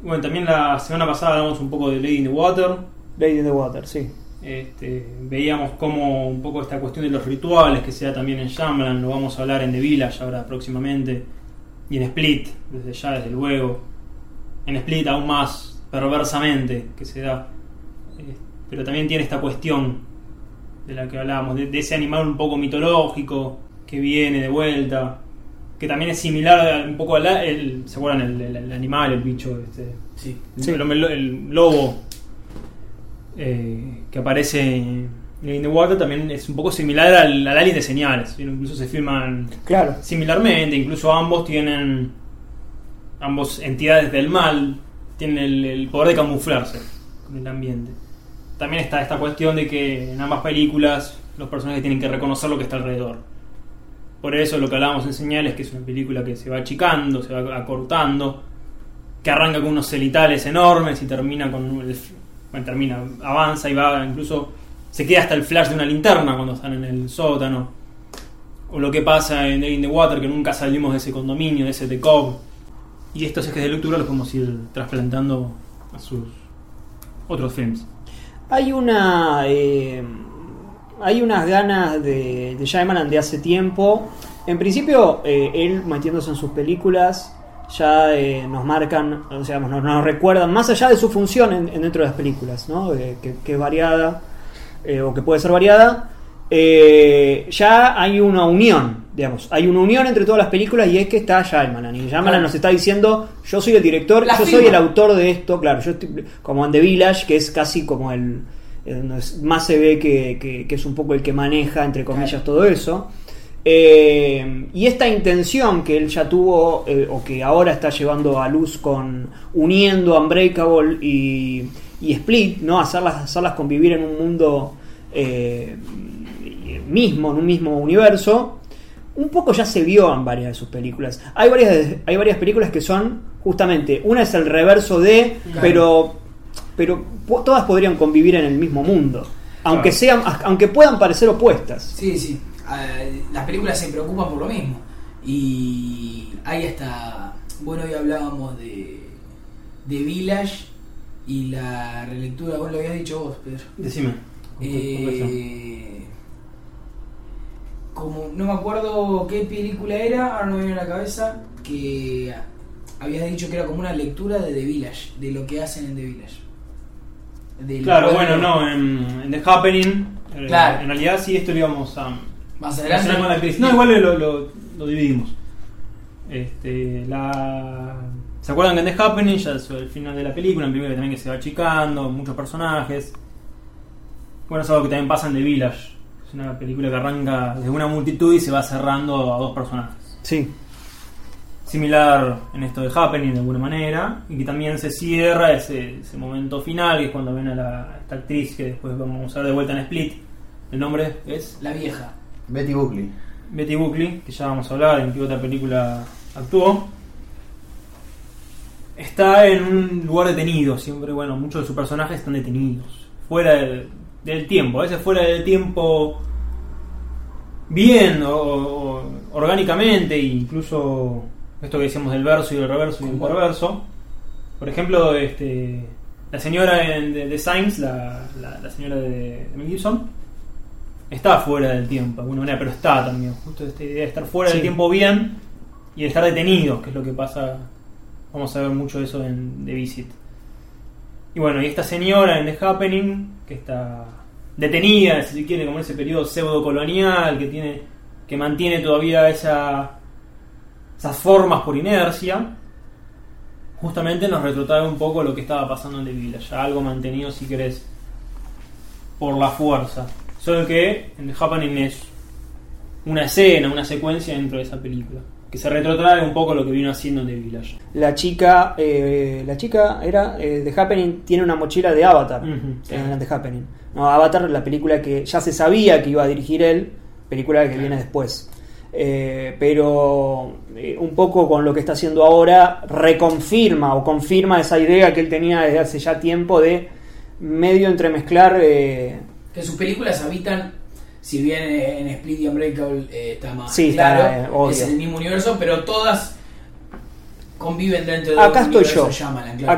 Bueno, también la semana pasada hablamos un poco de Lady in the Water. Lady in the Water, sí. Este, veíamos cómo un poco esta cuestión de los rituales que se da también en Shyamalan, lo vamos a hablar en The Village ahora próximamente, y en Split, desde ya, desde luego. En Split aún más perversamente que se da. Eh, pero también tiene esta cuestión de la que hablábamos, de, de ese animal un poco mitológico que viene de vuelta, que también es similar a- un poco al el, ¿se acuerdan? El, el- el animal, el bicho, este, Sí. Sí. el, el- el lobo eh, que aparece en In the Water también es un poco similar al, al Alien de señales. Incluso se filman Claro. similarmente. Incluso ambos tienen. Ambos entidades del mal tienen el, el poder de camuflarse con el ambiente. También está esta cuestión de que en ambas películas los personajes tienen que reconocer lo que está alrededor. Por eso lo que hablábamos en señales, que es una película que se va achicando, se va acortando, que arranca con unos celitales enormes y termina con el, bueno, termina, avanza y va incluso se queda hasta el flash de una linterna cuando están en el sótano. O lo que pasa en In the Water, que nunca salimos de ese condominio, de ese The Cove. Y estos ejes de lectura los podemos ir trasplantando a sus otros films. Hay una. eh, hay unas ganas de, de Shyamalan de hace tiempo. En principio, eh, él metiéndose en sus películas ya eh, nos marcan, o sea, nos, nos recuerdan, más allá de su función en, en dentro de las películas, ¿no? Eh, que, que es variada, eh, o que puede ser variada, eh, ya hay una unión, digamos, hay una unión entre todas las películas y es que está Shyamalan. Y Shyamalan Claro. nos está diciendo, yo soy el director, La yo soy el autor de esto, claro, yo estoy, como en The Village, que es casi como el, más se ve que, que- que es un poco el que maneja, entre comillas, Claro. todo eso. Eh, y esta intención que él ya tuvo, eh, o que ahora está llevando a luz con uniendo Unbreakable y, y Split, ¿no? Hacerlas, hacerlas convivir en un mundo eh, mismo, en un mismo universo, un poco ya se vio en varias de sus películas. Hay varias, hay varias películas que son justamente, una es el reverso de, Claro. pero, pero todas podrían convivir en el mismo mundo. Aunque, sean, aunque puedan parecer opuestas. Sí, sí. Las películas se preocupan por lo mismo. Y hay hasta. Bueno, hoy hablábamos de. de Village y la relectura. Vos lo habías dicho vos, Pedro. Decime. Eh, como no me acuerdo qué película era, ahora no me viene a la cabeza, que habías dicho que era como una lectura de The Village, de lo que hacen en The Village. Del Claro, bueno, no, en, en The Happening. eh, Claro. En realidad sí, esto lo íbamos a. Más adelante. la. No, igual lo, lo- lo dividimos. Este, la... ¿Se acuerdan que en The Happening, ya sobre el final de la película, en primero también que se va achicando, muchos personajes? Bueno, es algo que también pasa en The Village. Es una película que arranca desde una multitud y se va cerrando a dos personajes. Sí. Similar en esto de Happening de alguna manera, y que también se cierra ese, ese momento final, que es cuando ven a, la, a esta actriz que después vamos a ver de vuelta en Split. El nombre es La vieja. Betty Buckley. Betty Buckley, que ya vamos a hablar en qué otra película actuó. Está en un lugar detenido, siempre, bueno, muchos de sus personajes están detenidos, fuera del, del tiempo, a veces fuera del tiempo bien o, o- orgánicamente, incluso esto que decíamos del verso y del reverso y del perverso. Por ejemplo, este, la señora en- de, de Sainz, la, la- la señora de, de Mel Gibson, está fuera del tiempo, de alguna manera, pero está también. Justo esta idea de estar fuera del tiempo bien y de estar detenidos, que es lo que pasa. Vamos a ver mucho eso en The Visit. Y bueno, y esta señora en The Happening, que está detenida, si se quiere, como en ese periodo pseudo colonial, que tiene que mantiene todavía esa, esas formas por inercia, justamente nos retrotrae un poco lo que estaba pasando en The Village, ya algo mantenido, si querés, por la fuerza. Solo que en The Happening es una escena, una secuencia dentro de esa película, que se retrotrae un poco lo que vino haciendo en The Village. La chica, eh, la chica era eh, The Happening, tiene una mochila de Avatar Ujú, en The Happening. No, Avatar, la película que ya se sabía que iba a dirigir él, película que viene después. Eh, pero eh, un poco con lo que está haciendo ahora reconfirma o confirma esa idea que él tenía desde hace ya tiempo de medio entremezclar eh, Que sus películas habitan, si bien en Split y Unbreakable está más Sí, está, claro, obvio. es el mismo universo, pero todas conviven dentro de Acá un estoy yo. Shyamalan, claro. Acá